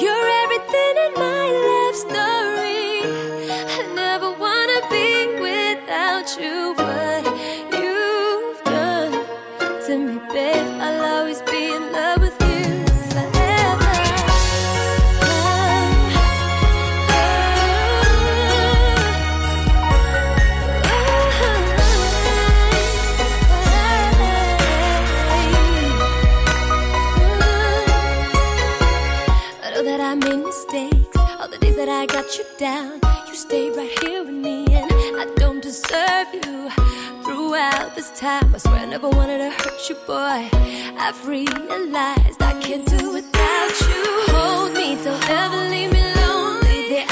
You're everything in my this time, I swear I never wanted to hurt you, boy. I've realized I can't do without you. Hold me, don't ever leave me lonely. De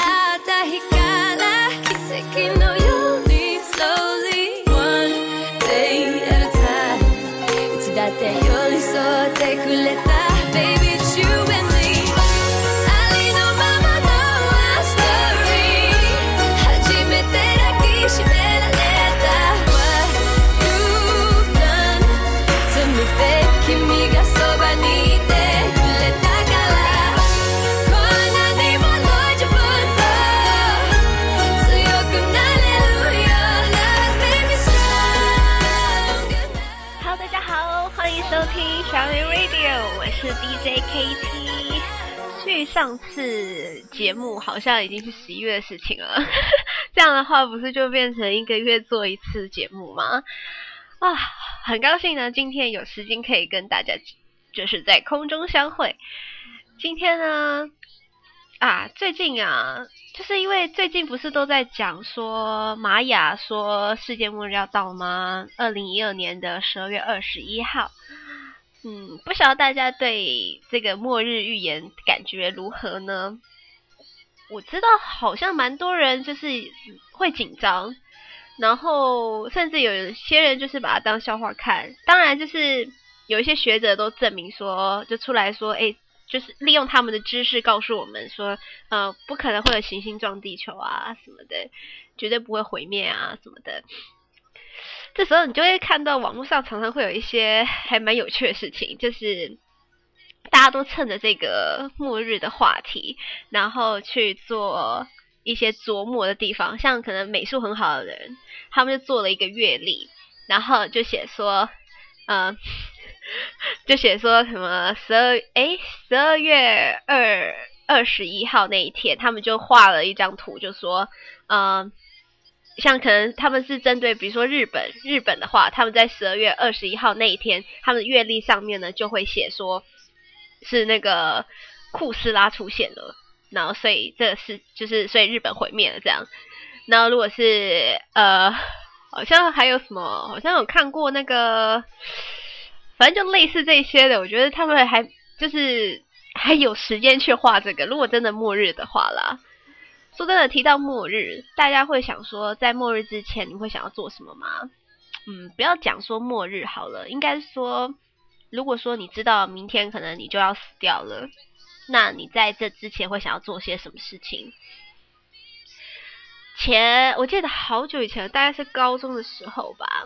上次节目好像已经是十一月的事情了，这样的话不是就变成一个月做一次节目吗？啊，很高兴呢，今天有时间可以跟大家就是在空中相会。今天呢，啊，最近啊，就是因为最近不是都在讲说玛雅说世界末日要到吗？二零一二年的十二月二十一号。嗯，不晓得大家对这个末日预言感觉如何呢？我知道好像蛮多人就是会紧张，然后甚至有些人就是把它当笑话看。当然，就是有一些学者都证明说，就出来说，诶，就是利用他们的知识告诉我们说，呃，不可能会有行星撞地球啊什么的，绝对不会毁灭啊什么的。这时候你就会看到网络上常常会有一些还蛮有趣的事情，就是大家都趁着这个末日的话题，然后去做一些琢磨的地方。像可能美术很好的人，他们就做了一个月历，然后就写说，嗯，就写说什么十二诶十二月二二十一号那一天，他们就画了一张图，就说，嗯。像可能他们是针对，比如说日本，日本的话，他们在十二月二十一号那一天，他们月历上面呢就会写说，是那个库斯拉出现了，然后所以这是就是所以日本毁灭了这样。然后如果是呃，好像还有什么，好像有看过那个，反正就类似这些的，我觉得他们还就是还有时间去画这个，如果真的末日的话啦。说真的，提到末日，大家会想说，在末日之前，你会想要做什么吗？嗯，不要讲说末日好了，应该说，如果说你知道明天可能你就要死掉了，那你在这之前会想要做些什么事情？前我记得好久以前，大概是高中的时候吧。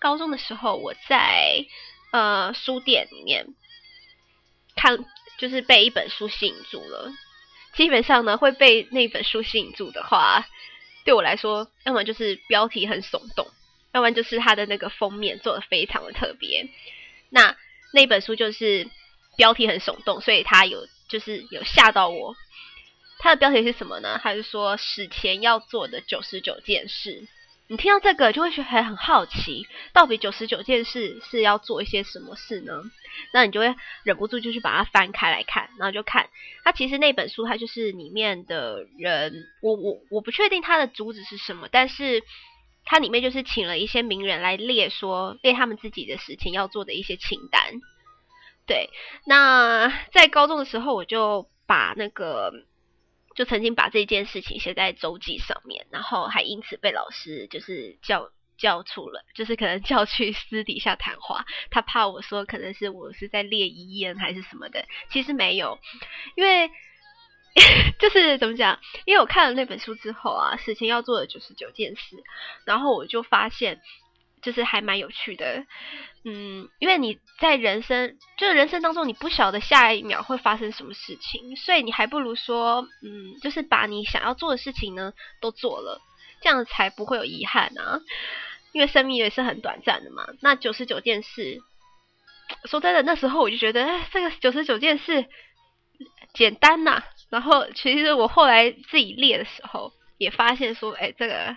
高中的时候，我在呃书店里面看，就是被一本书吸引住了。基本上呢，会被那本书吸引住的话，对我来说，要么就是标题很耸动，要不然就是它的那个封面做的非常的特别。那那本书就是标题很耸动，所以它有就是有吓到我。它的标题是什么呢？它是说史前要做的九十九件事。你听到这个就会觉得很好奇，到底九十九件事是要做一些什么事呢？那你就会忍不住就去把它翻开来看，然后就看它其实那本书，它就是里面的人，我我我不确定它的主旨是什么，但是它里面就是请了一些名人来列说列他们自己的事情要做的一些清单。对，那在高中的时候，我就把那个。就曾经把这件事情写在周记上面，然后还因此被老师就是叫叫出了，就是可能叫去私底下谈话。他怕我说可能是我是在列遗言还是什么的，其实没有，因为 就是怎么讲？因为我看了那本书之后啊，事情要做的九十九件事，然后我就发现就是还蛮有趣的。嗯，因为你在人生就是人生当中，你不晓得下一秒会发生什么事情，所以你还不如说，嗯，就是把你想要做的事情呢都做了，这样才不会有遗憾啊。因为生命也是很短暂的嘛。那九十九件事，说真的，那时候我就觉得，哎，这个九十九件事简单呐。然后其实我后来自己列的时候，也发现说，哎，这个。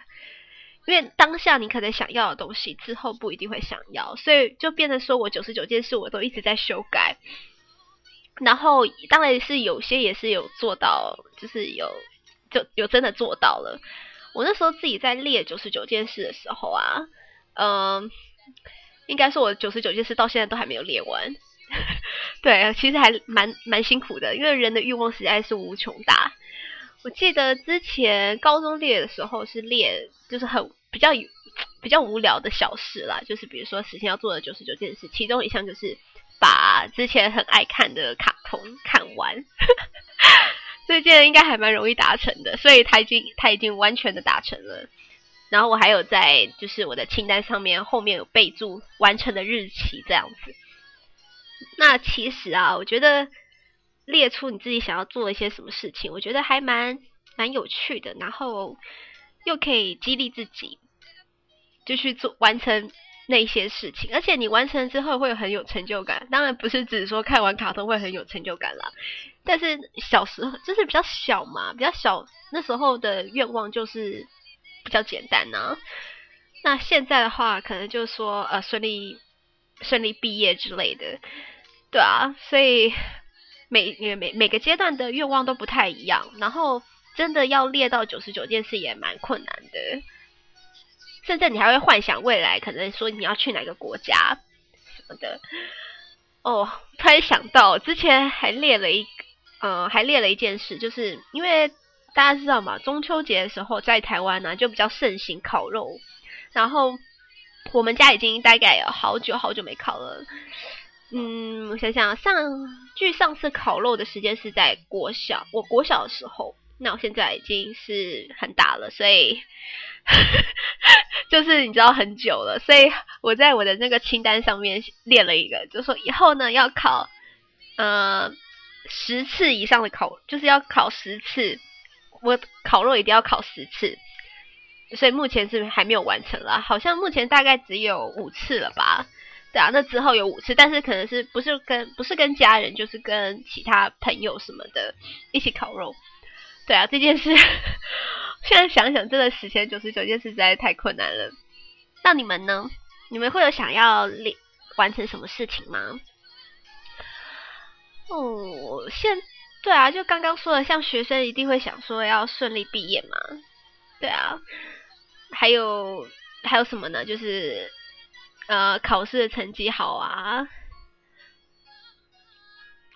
因为当下你可能想要的东西，之后不一定会想要，所以就变成说我九十九件事我都一直在修改。然后当然是有些也是有做到，就是有就有真的做到了。我那时候自己在列九十九件事的时候啊，嗯，应该说我九十九件事到现在都还没有列完。对，其实还蛮蛮辛苦的，因为人的欲望实在是无穷大。我记得之前高中列的时候是列，就是很比较比较无聊的小事啦，就是比如说实现要做的九十九件事，其中一项就是把之前很爱看的卡通看完，这件应该还蛮容易达成的，所以他已经他已经完全的达成了。然后我还有在就是我的清单上面后面有备注完成的日期这样子。那其实啊，我觉得。列出你自己想要做一些什么事情，我觉得还蛮蛮有趣的，然后又可以激励自己，就去做完成那些事情，而且你完成之后会很有成就感。当然不是只说看完卡通会很有成就感啦，但是小时候就是比较小嘛，比较小那时候的愿望就是比较简单呐、啊。那现在的话，可能就是说呃顺利顺利毕业之类的，对啊，所以。每每每个阶段的愿望都不太一样，然后真的要列到九十九件事也蛮困难的，甚至你还会幻想未来，可能说你要去哪个国家什么的。哦，突然想到之前还列了一，呃，还列了一件事，就是因为大家知道嘛，中秋节的时候在台湾呢、就比较盛行烤肉，然后我们家已经大概有好久好久没烤了。嗯，我想想，上距上次烤肉的时间是在国小，我国小的时候，那我现在已经是很大了，所以 就是你知道很久了，所以我在我的那个清单上面列了一个，就说以后呢要烤，呃，十次以上的烤，就是要烤十次，我烤肉一定要烤十次，所以目前是还没有完成啦，好像目前大概只有五次了吧。对啊，那之后有五次，但是可能是不是跟不是跟家人，就是跟其他朋友什么的一起烤肉。对啊，这件事 现在想想，真的实现九十九件事实在太困难了。那你们呢？你们会有想要完成什么事情吗？哦，现对啊，就刚刚说的，像学生一定会想说要顺利毕业嘛。对啊，还有还有什么呢？就是。呃，考试的成绩好啊！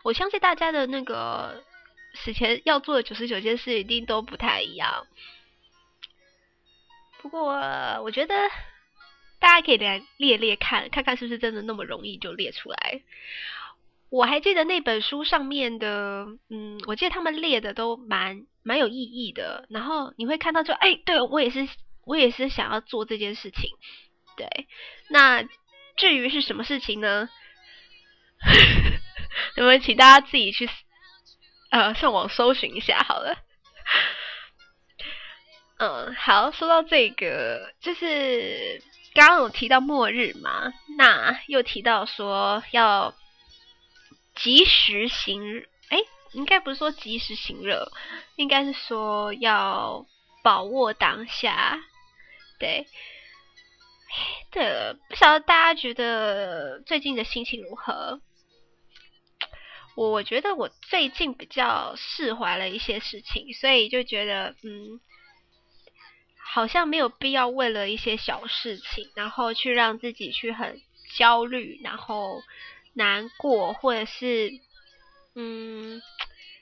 我相信大家的那个死前要做的九十九件事一定都不太一样。不过，我觉得大家可以来列列看，看看是不是真的那么容易就列出来。我还记得那本书上面的，嗯，我记得他们列的都蛮蛮有意义的。然后你会看到就，就哎，对，我也是，我也是想要做这件事情。对，那至于是什么事情呢？我们请大家自己去呃上网搜寻一下好了。嗯，好，说到这个，就是刚刚有提到末日嘛，那又提到说要及时行，哎，应该不是说及时行乐，应该是说要把握当下，对。对了，不晓得大家觉得最近的心情如何？我觉得我最近比较释怀了一些事情，所以就觉得嗯，好像没有必要为了一些小事情，然后去让自己去很焦虑，然后难过，或者是嗯，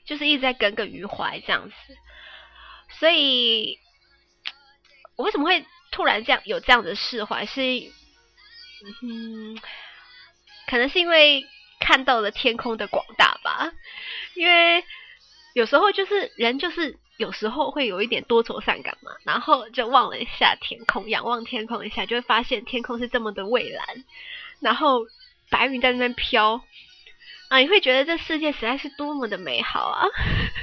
就是一直在耿耿于怀这样子。所以，我为什么会？突然这样有这样的释怀，是嗯，可能是因为看到了天空的广大吧。因为有时候就是人就是有时候会有一点多愁善感嘛，然后就望了一下天空，仰望天空一下，就会发现天空是这么的蔚蓝，然后白云在那边飘，啊，你会觉得这世界实在是多么的美好啊！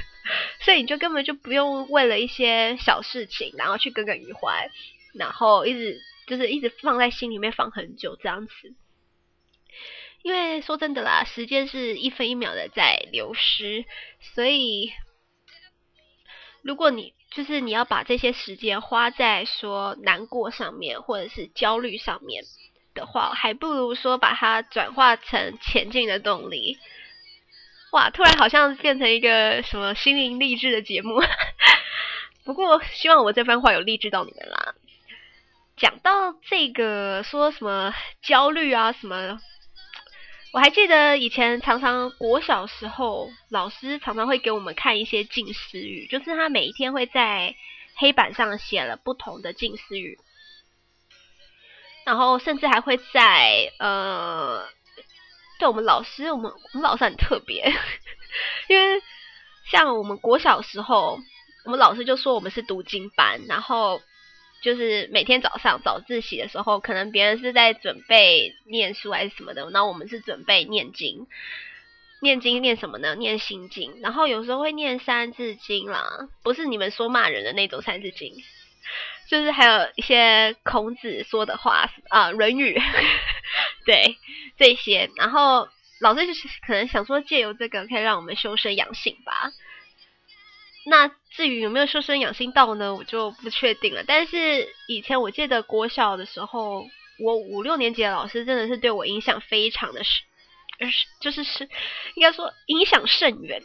所以你就根本就不用为了一些小事情，然后去耿耿于怀，然后一直就是一直放在心里面放很久这样子。因为说真的啦，时间是一分一秒的在流失，所以如果你就是你要把这些时间花在说难过上面，或者是焦虑上面的话，还不如说把它转化成前进的动力。哇，突然好像变成一个什么心灵励志的节目，不过希望我这番话有励志到你们啦。讲到这个说什么焦虑啊什么。我还记得以前常常国小时候，老师常常会给我们看一些近似语，就是他每一天会在黑板上写了不同的近似语，然后甚至还会在呃，对我们老师，我们我们老师很特别，因为像我们国小时候，我们老师就说我们是读经班，然后。就是每天早上早自习的时候，可能别人是在准备念书还是什么的，然后我们是准备念经。念经念什么呢？念心经。然后有时候会念三字经啦，不是你们说骂人的那种三字经，就是还有一些孔子说的话啊，《论语》对这些。然后老师就是可能想说，借由这个可以让我们修身养性吧。那至于有没有修身养性到呢，我就不确定了。但是以前我记得国小的时候，我五六年级的老师真的是对我影响非常的深，而是就是是应该说影响甚远。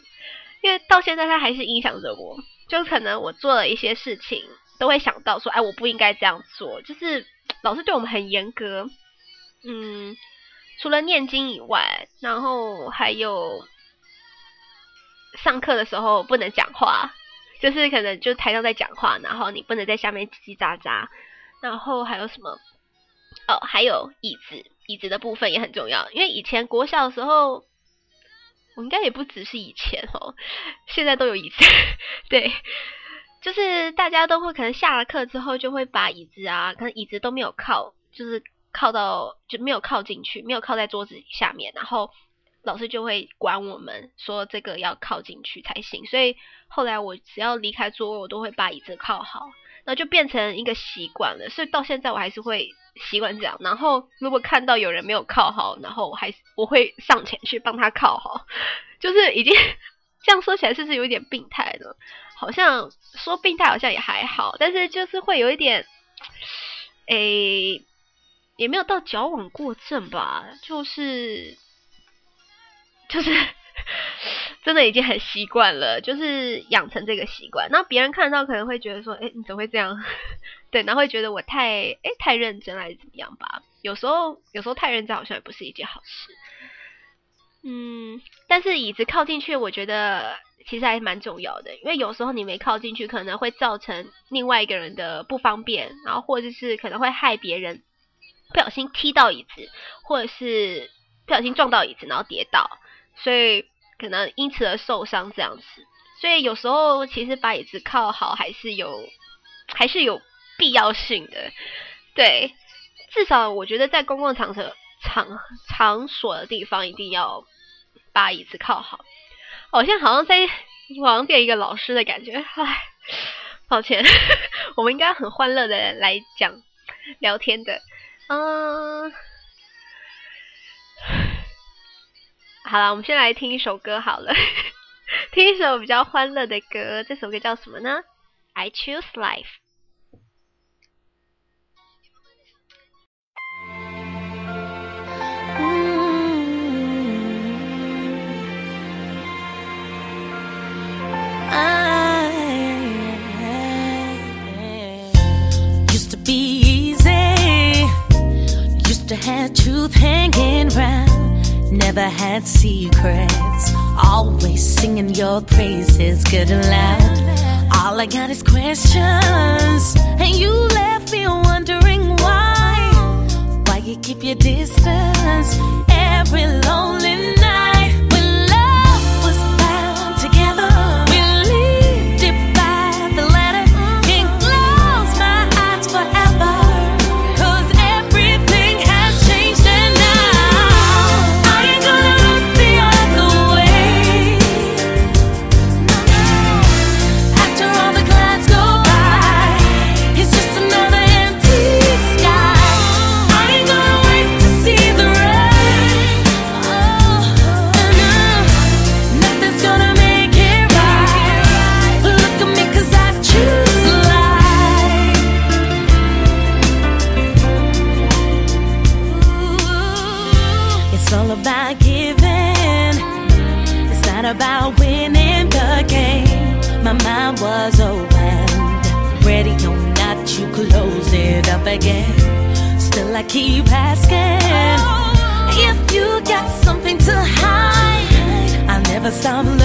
因为到现在他还是影响着我，就可能我做了一些事情，都会想到说，哎，我不应该这样做。就是老师对我们很严格，嗯，除了念经以外，然后还有。上课的时候不能讲话，就是可能就台上在讲话，然后你不能在下面叽叽喳喳。然后还有什么？哦，还有椅子，椅子的部分也很重要。因为以前国小的时候，我应该也不只是以前哦，现在都有椅子。对，就是大家都会可能下了课之后就会把椅子啊，可能椅子都没有靠，就是靠到就没有靠进去，没有靠在桌子下面，然后。老师就会管我们说这个要靠进去才行，所以后来我只要离开座位，我都会把椅子靠好，那就变成一个习惯了。所以到现在我还是会习惯这样。然后如果看到有人没有靠好，然后我还我会上前去帮他靠好，就是已经 这样说起来是不是有一点病态呢？好像说病态好像也还好，但是就是会有一点，诶，也没有到矫枉过正吧，就是。就是 真的已经很习惯了，就是养成这个习惯。那别人看到可能会觉得说：“哎，你怎么会这样？” 对，然后会觉得我太哎太认真还是怎么样吧？有时候有时候太认真好像也不是一件好事。嗯，但是椅子靠进去，我觉得其实还是蛮重要的，因为有时候你没靠进去，可能会造成另外一个人的不方便，然后或者是可能会害别人不小心踢到椅子，或者是不小心撞到椅子然后跌倒。所以可能因此而受伤这样子，所以有时候其实把椅子靠好还是有，还是有必要性的。对，至少我觉得在公共场所场场所的地方一定要把椅子靠好。好像好像在好像变一个老师的感觉，唉，抱歉，我们应该很欢乐的来讲聊天的，嗯。好了，我们先来听一首歌好了，听一首比较欢乐的歌。这首歌叫什么呢？I choose life。I Never had secrets, always singing your praises good and loud. All I got is questions, and you left me wondering why. Why you keep your distance every lonely must I'm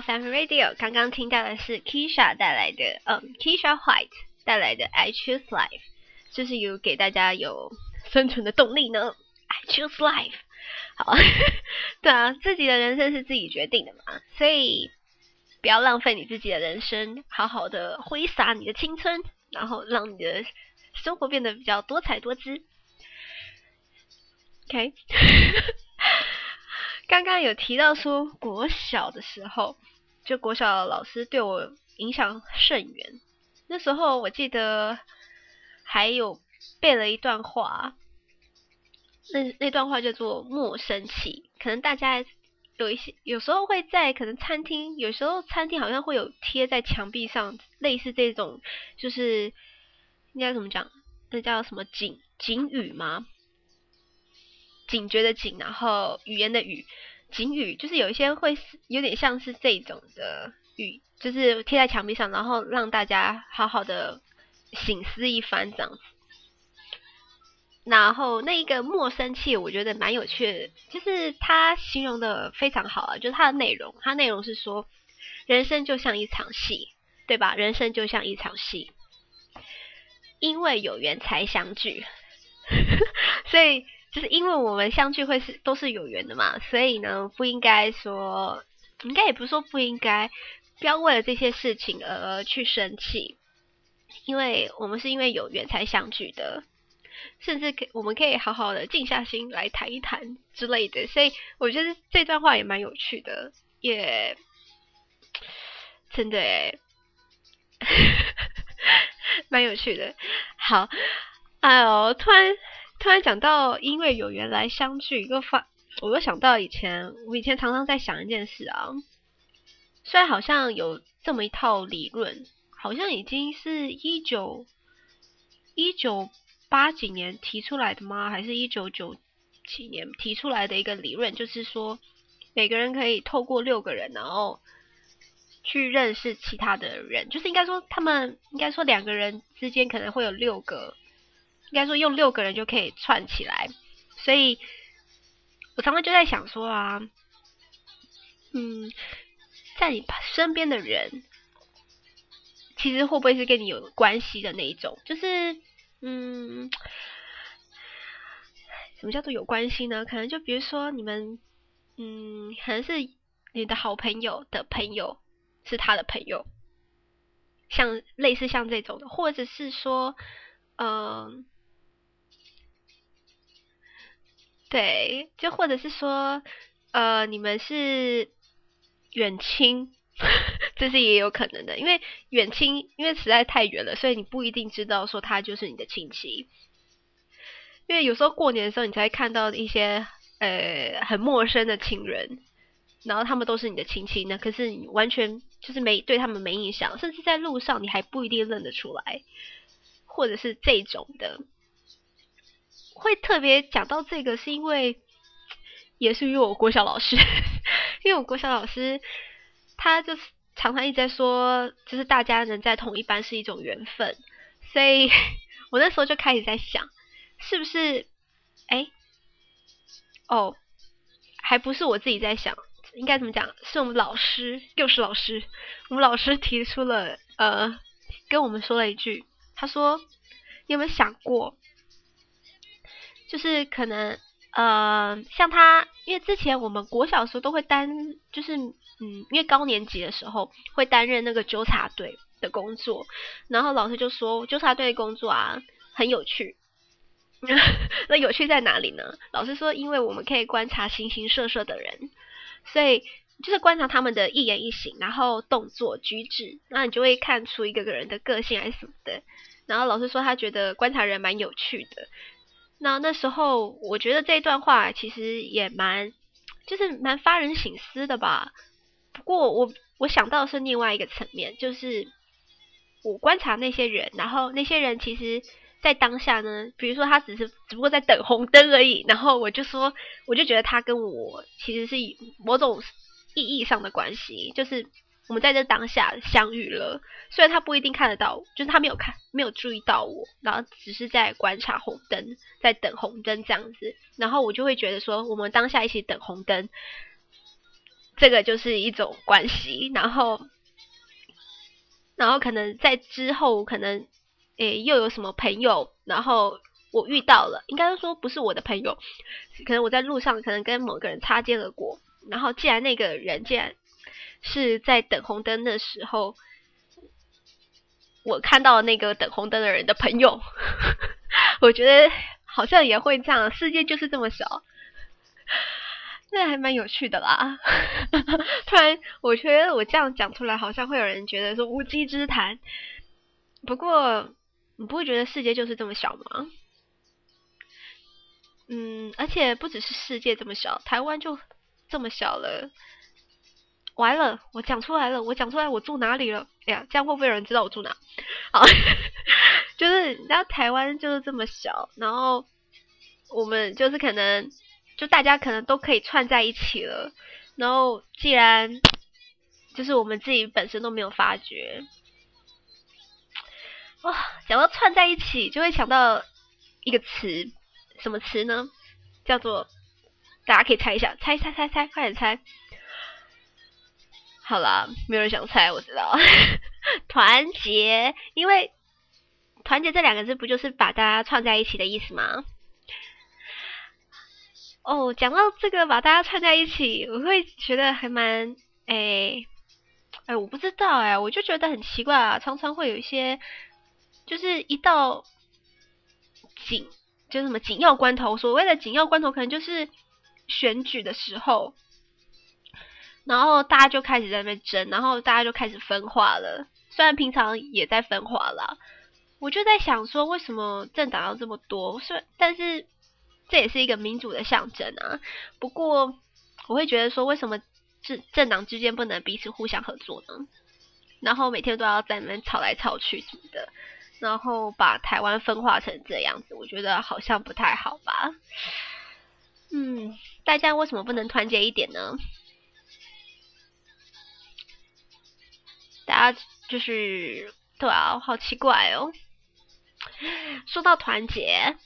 Family Radio。刚刚听到的是 Kisha 带来的，嗯，Kisha White 带来的《I Choose Life》，就是有给大家有生存的动力呢。I choose life。好，对啊，自己的人生是自己决定的嘛，所以不要浪费你自己的人生，好好的挥洒你的青春，然后让你的生活变得比较多彩多姿。OK。刚刚有提到说，国小的时候，就国小的老师对我影响甚远。那时候我记得还有背了一段话，那那段话叫做“莫生气”。可能大家有一些有时候会在可能餐厅，有时候餐厅好像会有贴在墙壁上，类似这种，就是应该怎么讲？那叫什么警警语吗？警觉的警，然后语言的语，警语就是有一些会有点像是这种的语，就是贴在墙壁上，然后让大家好好的省思一番这样子。然后那一个莫生气，我觉得蛮有趣的，就是它形容的非常好啊，就是它的内容，它内容是说，人生就像一场戏，对吧？人生就像一场戏，因为有缘才相聚，所以。就是因为我们相聚会是都是有缘的嘛，所以呢，不应该说，应该也不是说不应该，不要为了这些事情而去生气，因为我们是因为有缘才相聚的，甚至可我们可以好好的静下心来谈一谈之类的，所以我觉得这段话也蛮有趣的，也真的诶，蛮有趣的。好，哎呦，突然。突然讲到因为有缘来相聚，又发，我又想到以前，我以前常常在想一件事啊。虽然好像有这么一套理论，好像已经是一九一九八几年提出来的吗？还是一九九几年提出来的一个理论？就是说，每个人可以透过六个人，然后去认识其他的人，就是应该说他们应该说两个人之间可能会有六个。应该说用六个人就可以串起来，所以我常常就在想说啊，嗯，在你身边的人，其实会不会是跟你有关系的那一种？就是，嗯，什么叫做有关系呢？可能就比如说你们，嗯，可能是你的好朋友的朋友是他的朋友，像类似像这种的，或者是说，嗯、对，就或者是说，呃，你们是。远亲，这是也有可能的，因为远亲，因为实在太远了，所以你不一定知道说他就是你的亲戚。因为有时候过年的时候，你才会看到一些呃很陌生的亲人，然后他们都是你的亲戚呢，可是你完全就是没对他们没印象，甚至在路上你还不一定认得出来，或者是这种的。会特别讲到这个，是因为也是因为我国小老师。因为我国小老师，他就是常常一直在说，就是大家能在同一班是一种缘分，所以 我那时候就开始在想，是不是？哎，哦，还不是我自己在想，应该怎么讲？是我们老师，又是老师，我们老师提出了，呃，跟我们说了一句，他说：“你有没有想过，就是可能。”呃，像他，因为之前我们国小时候都会担，就是嗯，因为高年级的时候会担任那个纠察队的工作，然后老师就说纠察队的工作啊很有趣。那有趣在哪里呢？老师说，因为我们可以观察形形色色的人，所以就是观察他们的一言一行，然后动作举止，那你就会看出一个个人的个性还是什么的。然后老师说他觉得观察人蛮有趣的。那那时候，我觉得这段话其实也蛮，就是蛮发人省思的吧。不过我我想到的是另外一个层面，就是我观察那些人，然后那些人其实，在当下呢，比如说他只是只不过在等红灯而已，然后我就说，我就觉得他跟我其实是某种意义上的关系，就是。我们在这当下相遇了，虽然他不一定看得到，就是他没有看，没有注意到我，然后只是在观察红灯，在等红灯这样子，然后我就会觉得说，我们当下一起等红灯，这个就是一种关系，然后，然后可能在之后，可能诶又有什么朋友，然后我遇到了，应该说不是我的朋友，可能我在路上可能跟某个人擦肩而过，然后既然那个人既然。是在等红灯的时候，我看到那个等红灯的人的朋友，我觉得好像也会这样，世界就是这么小，那还蛮有趣的啦。突然，我觉得我这样讲出来，好像会有人觉得说无稽之谈。不过，你不会觉得世界就是这么小吗？嗯，而且不只是世界这么小，台湾就这么小了。完了，我讲出来了，我讲出来我住哪里了？哎呀，这样会不会有人知道我住哪？好，就是你知道台湾就是这么小，然后我们就是可能就大家可能都可以串在一起了，然后既然就是我们自己本身都没有发觉，哇，想到串在一起就会想到一个词，什么词呢？叫做大家可以猜一下，猜猜猜猜，快点猜。好啦，没有人想猜，我知道。团结，因为团结这两个字不就是把大家串在一起的意思吗？哦，讲到这个把大家串在一起，我会觉得还蛮哎哎，我不知道哎，我就觉得很奇怪啊，常常会有一些，就是一到紧，就什么紧要关头，所谓的紧要关头，可能就是选举的时候。然后大家就开始在那边争，然后大家就开始分化了。虽然平常也在分化啦，我就在想说，为什么政党要这么多？是，但是这也是一个民主的象征啊。不过我会觉得说，为什么政政党之间不能彼此互相合作呢？然后每天都要在那边吵来吵去什么的，然后把台湾分化成这样子，我觉得好像不太好吧。嗯，大家为什么不能团结一点呢？大家就是对啊，好奇怪哦。说到团结，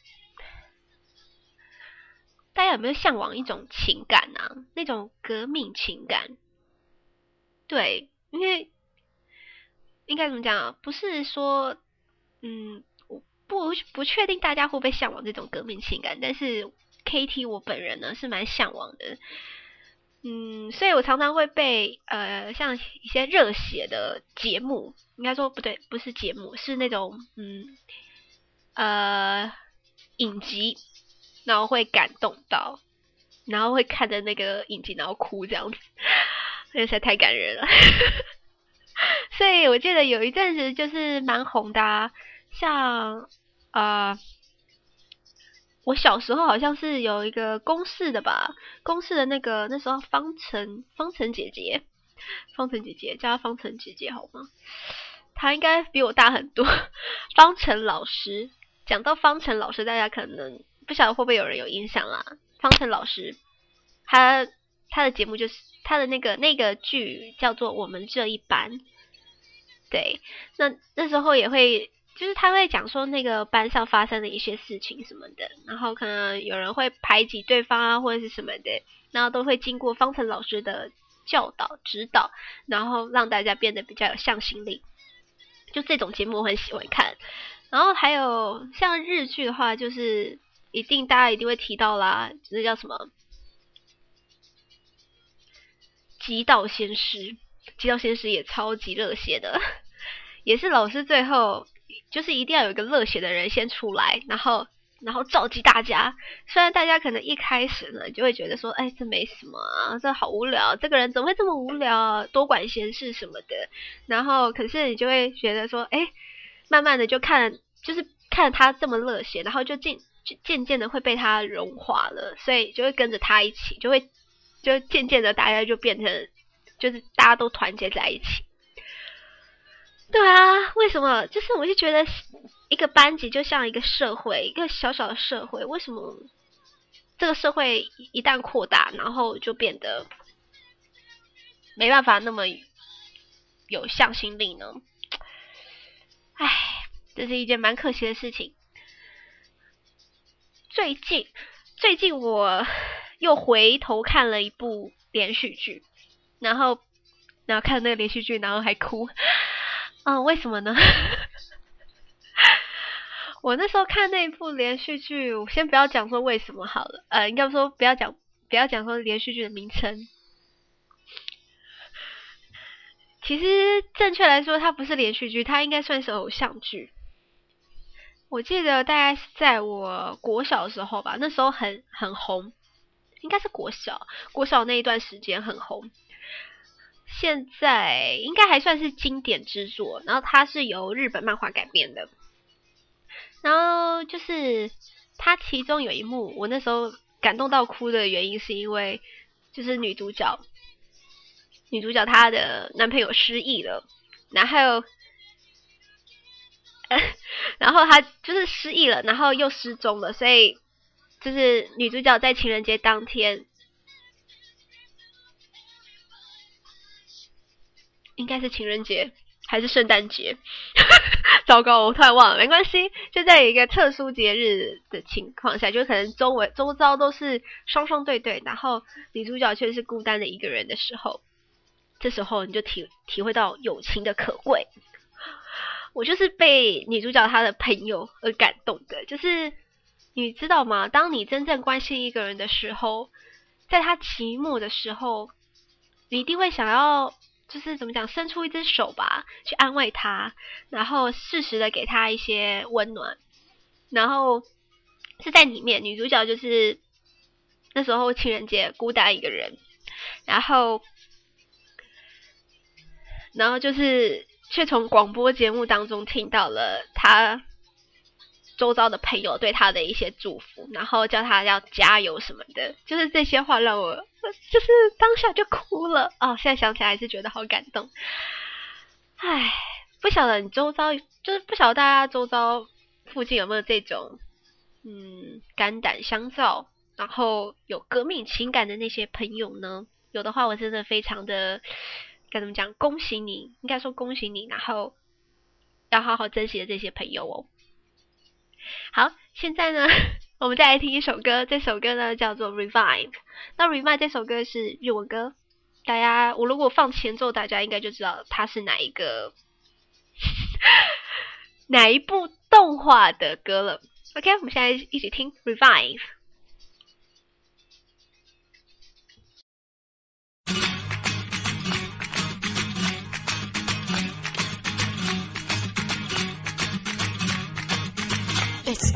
大家有没有向往一种情感呢、啊？那种革命情感，对，因为应该怎么讲啊？不是说，嗯，我不不确定大家会不会向往这种革命情感，但是 KT 我本人呢是蛮向往的。嗯，所以我常常会被呃像一些热血的节目，应该说不对，不是节目，是那种嗯呃影集，然后会感动到，然后会看着那个影集然后哭这样子，那实在太感人了。所以我记得有一阵子就是蛮红的啊，像呃。我小时候好像是有一个公式的吧，公式的那个那时候方程方程姐姐，方程姐姐叫她方程姐姐好吗？她应该比我大很多。方程老师，讲到方程老师，大家可能不晓得会不会有人有印象啦。方程老师，他他的节目就是他的那个那个剧叫做《我们这一班》，对，那那时候也会。就是他会讲说那个班上发生的一些事情什么的，然后可能有人会排挤对方啊，或者是什么的，然后都会经过方程老师的教导指导，然后让大家变得比较有向心力。就这种节目我很喜欢看。然后还有像日剧的话，就是一定大家一定会提到啦，就是叫什么《极道鲜师》，《极道鲜师》也超级热血的，也是老师最后。就是一定要有一个热血的人先出来，然后然后召集大家。虽然大家可能一开始呢就会觉得说，哎，这没什么啊，这好无聊，这个人怎么会这么无聊啊，多管闲事什么的。然后可是你就会觉得说，哎，慢慢的就看，就是看他这么热血，然后就渐渐渐的会被他融化了，所以就会跟着他一起，就会就渐渐的大家就变成，就是大家都团结在一起。对啊，为什么？就是我就觉得一个班级就像一个社会，一个小小的社会。为什么这个社会一旦扩大，然后就变得没办法那么有向心力呢？唉，这是一件蛮可惜的事情。最近，最近我又回头看了一部连续剧，然后，然后看那个连续剧，然后还哭。嗯，为什么呢？我那时候看那部连续剧，我先不要讲说为什么好了，呃，应该说不要讲，不要讲说连续剧的名称。其实正确来说，它不是连续剧，它应该算是偶像剧。我记得大概是在我国小的时候吧，那时候很很红，应该是国小，国小那一段时间很红。现在应该还算是经典之作，然后它是由日本漫画改编的，然后就是它其中有一幕，我那时候感动到哭的原因是因为就是女主角，女主角她的男朋友失忆了，然后，然后她就是失忆了，然后又失踪了，所以就是女主角在情人节当天。应该是情人节还是圣诞节？糟糕，我突然忘了，没关系。就在一个特殊节日的情况下，就可能周围周遭都是双双对对，然后女主角却是孤单的一个人的时候，这时候你就体体会到友情的可贵。我就是被女主角她的朋友而感动的，就是你知道吗？当你真正关心一个人的时候，在他寂寞的时候，你一定会想要。就是怎么讲，伸出一只手吧，去安慰他，然后适时的给他一些温暖，然后是在里面，女主角就是那时候情人节孤单一个人，然后，然后就是却从广播节目当中听到了他。周遭的朋友对他的一些祝福，然后叫他要加油什么的，就是这些话让我就是当下就哭了哦。现在想起来还是觉得好感动。唉，不晓得你周遭，就是不晓得大家周遭附近有没有这种嗯肝胆相照，然后有革命情感的那些朋友呢？有的话，我真的非常的该怎么讲？恭喜你，应该说恭喜你，然后要好好珍惜的这些朋友哦。好，现在呢，我们再来听一首歌。这首歌呢叫做《Revive》。那《Revive》这首歌是日文歌，大家，我如果放前奏，大家应该就知道它是哪一个 哪一部动画的歌了。OK，我们现在一起听《Revive》。絶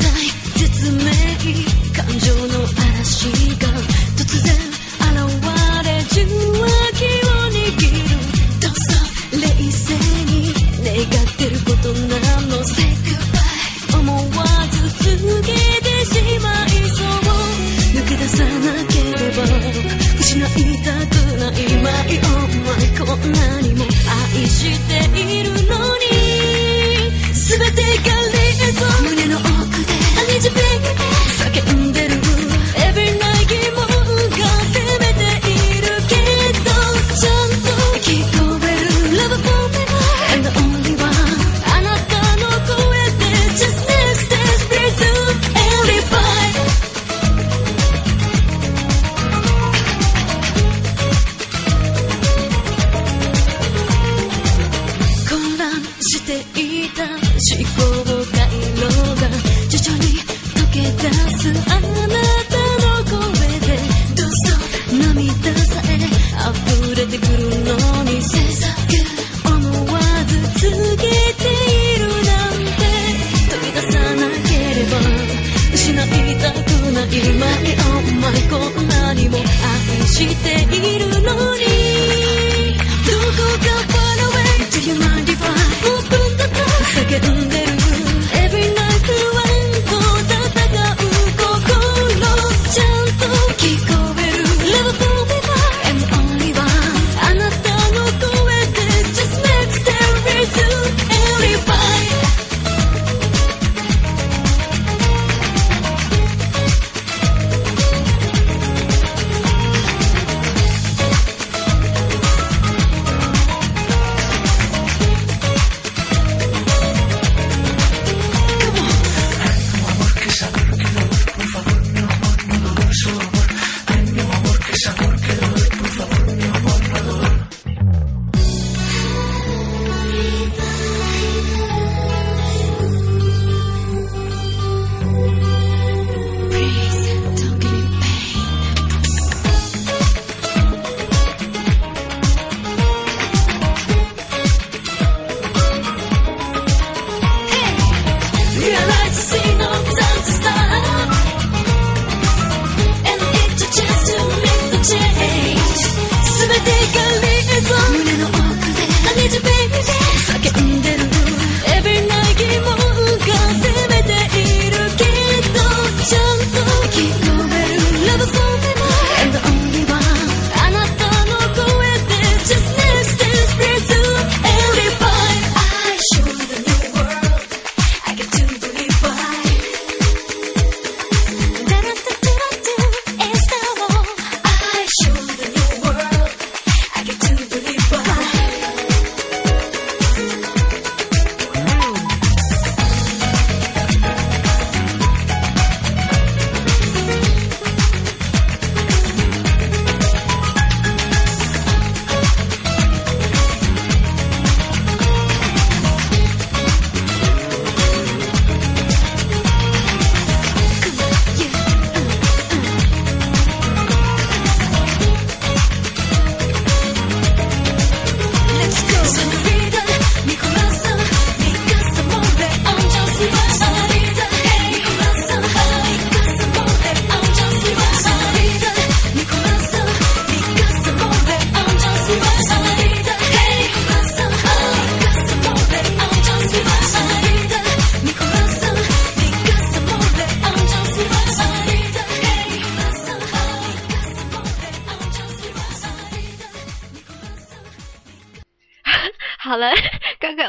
対絶命。感情の嵐が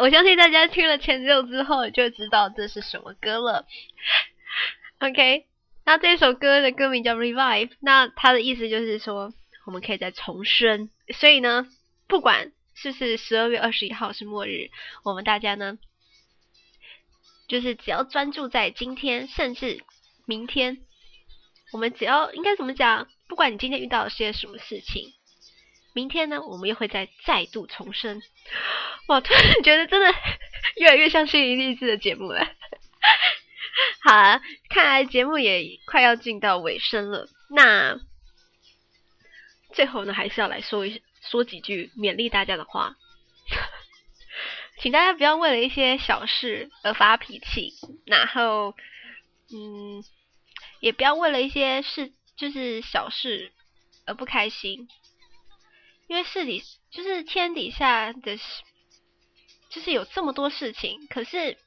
我相信大家听了前奏之后就知道这是什么歌了。OK，那这首歌的歌名叫《Revive》，那它的意思就是说，我们可以再重生。所以呢，不管是不是十二月二十一号是末日，我们大家呢，就是只要专注在今天，甚至明天，我们只要应该怎么讲？不管你今天遇到了些什么事情，明天呢，我们又会再再度重生。哇，突然觉得真的越来越像心灵励志的节目了。好了，看来节目也快要进到尾声了。那最后呢，还是要来说一说几句勉励大家的话，请大家不要为了一些小事而发脾气，然后，嗯，也不要为了一些事，就是小事而不开心，因为事底就是天底下的，就是有这么多事情，可是。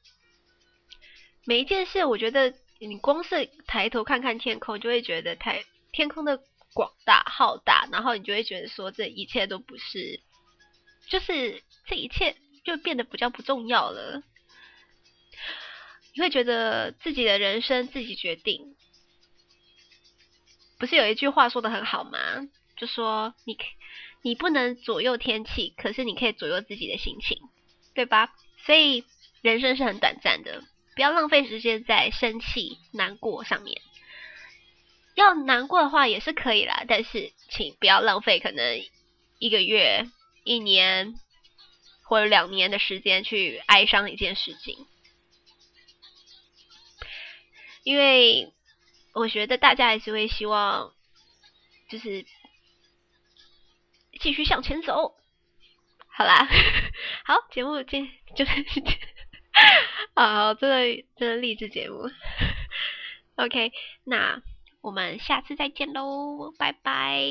每一件事，我觉得你光是抬头看看天空，就会觉得太天空的广大浩大，然后你就会觉得说，这一切都不是，就是这一切就变得比较不重要了。你会觉得自己的人生自己决定，不是有一句话说的很好吗？就说你你不能左右天气，可是你可以左右自己的心情，对吧？所以人生是很短暂的。不要浪费时间在生气、难过上面。要难过的话也是可以啦，但是请不要浪费可能一个月、一年或者两年的时间去哀伤一件事情。因为我觉得大家还是会希望，就是继续向前走。好啦，好，节目就就是。啊，真的真的励志节目。OK，那我们下次再见喽，拜拜。